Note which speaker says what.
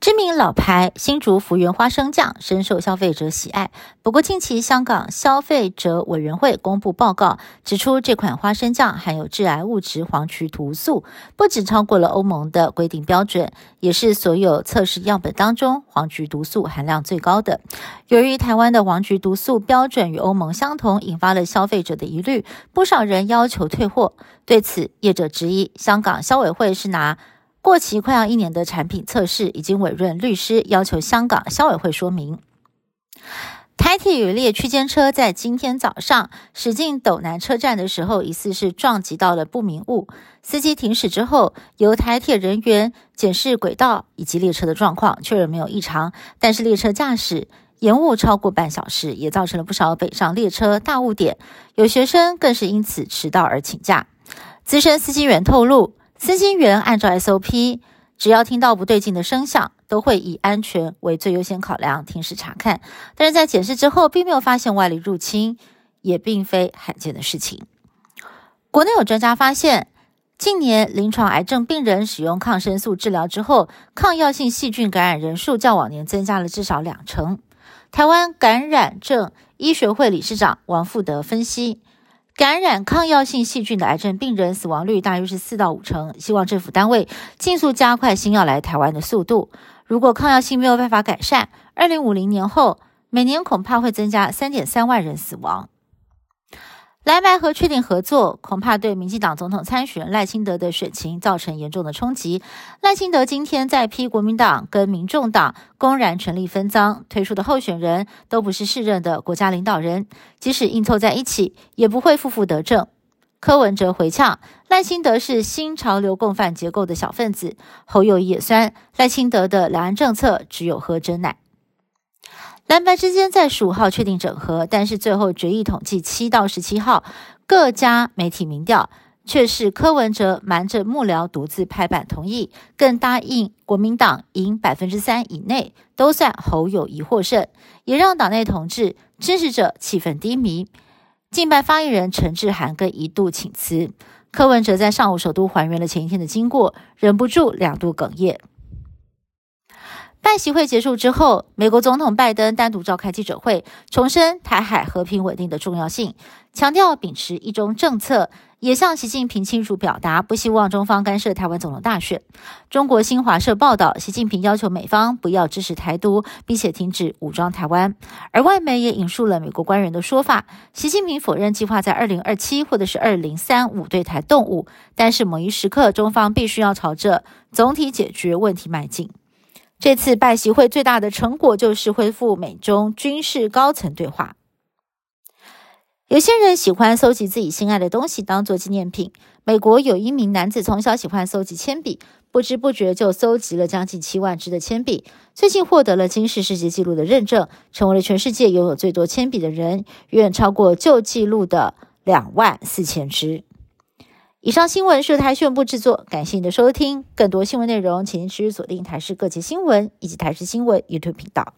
Speaker 1: 知名老牌新竹福源花生酱深受消费者喜爱。不过，近期香港消费者委员会公布报告，指出这款花生酱含有致癌物质黄曲毒素，不仅超过了欧盟的规定标准，也是所有测试样本当中黄曲毒素含量最高的。由于台湾的黄曲毒素标准与欧盟相同，引发了消费者的疑虑，不少人要求退货。对此，业者质疑香港消委会是拿。过期快要一年的产品测试已经委任律师要求香港消委会说明。台铁有一列区间车在今天早上驶进斗南车站的时候，疑似是撞击到了不明物。司机停驶之后，由台铁人员检视轨道以及列车的状况，确认没有异常。但是列车驾驶延误超过半小时，也造成了不少北上列车大误点。有学生更是因此迟到而请假。资深司机员透露。司机员按照 SOP，只要听到不对劲的声响，都会以安全为最优先考量，停驶查看。但是在检视之后，并没有发现外力入侵，也并非罕见的事情。国内有专家发现，近年临床癌症病人使用抗生素治疗之后，抗药性细菌感染人数较往年增加了至少两成。台湾感染症医学会理事长王富德分析。感染抗药性细菌的癌症病人死亡率大约是四到五成，希望政府单位尽速加快新药来台湾的速度。如果抗药性没有办法改善，二零五零年后每年恐怕会增加三点三万人死亡。蓝白和确定合作，恐怕对民进党总统参选赖清德的选情造成严重的冲击。赖清德今天在批国民党跟民众党公然权力分赃，推出的候选人都不是世任的国家领导人，即使硬凑在一起，也不会负负得正。柯文哲回呛，赖清德是新潮流共犯结构的小分子。侯友也酸，赖清德的两岸政策只有喝真奶。蓝白之间在十五号确定整合，但是最后决议统计七到十七号各家媒体民调，却是柯文哲瞒着幕僚独自拍板同意，更答应国民党赢百分之三以内都算侯友谊获胜，也让党内同志支持者气氛低迷。近办发言人陈志涵更一度请辞。柯文哲在上午首都还原了前一天的经过，忍不住两度哽咽。拜习会结束之后，美国总统拜登单独召开记者会，重申台海和平稳定的重要性，强调秉持一中政策，也向习近平清楚表达不希望中方干涉台湾总统大选。中国新华社报道，习近平要求美方不要支持台独，并且停止武装台湾。而外媒也引述了美国官员的说法，习近平否认计划在二零二七或者是二零三五对台动武，但是某一时刻，中方必须要朝着总体解决问题迈进。这次拜习会最大的成果就是恢复美中军事高层对话。有些人喜欢搜集自己心爱的东西当做纪念品。美国有一名男子从小喜欢搜集铅笔，不知不觉就搜集了将近七万支的铅笔。最近获得了金氏世界纪录的认证，成为了全世界拥有最多铅笔的人，远远超过旧纪录的两万四千支。以上新闻是台宣布制作，感谢您的收听。更多新闻内容，请您持续锁定台视各界新闻以及台视新闻 YouTube 频道。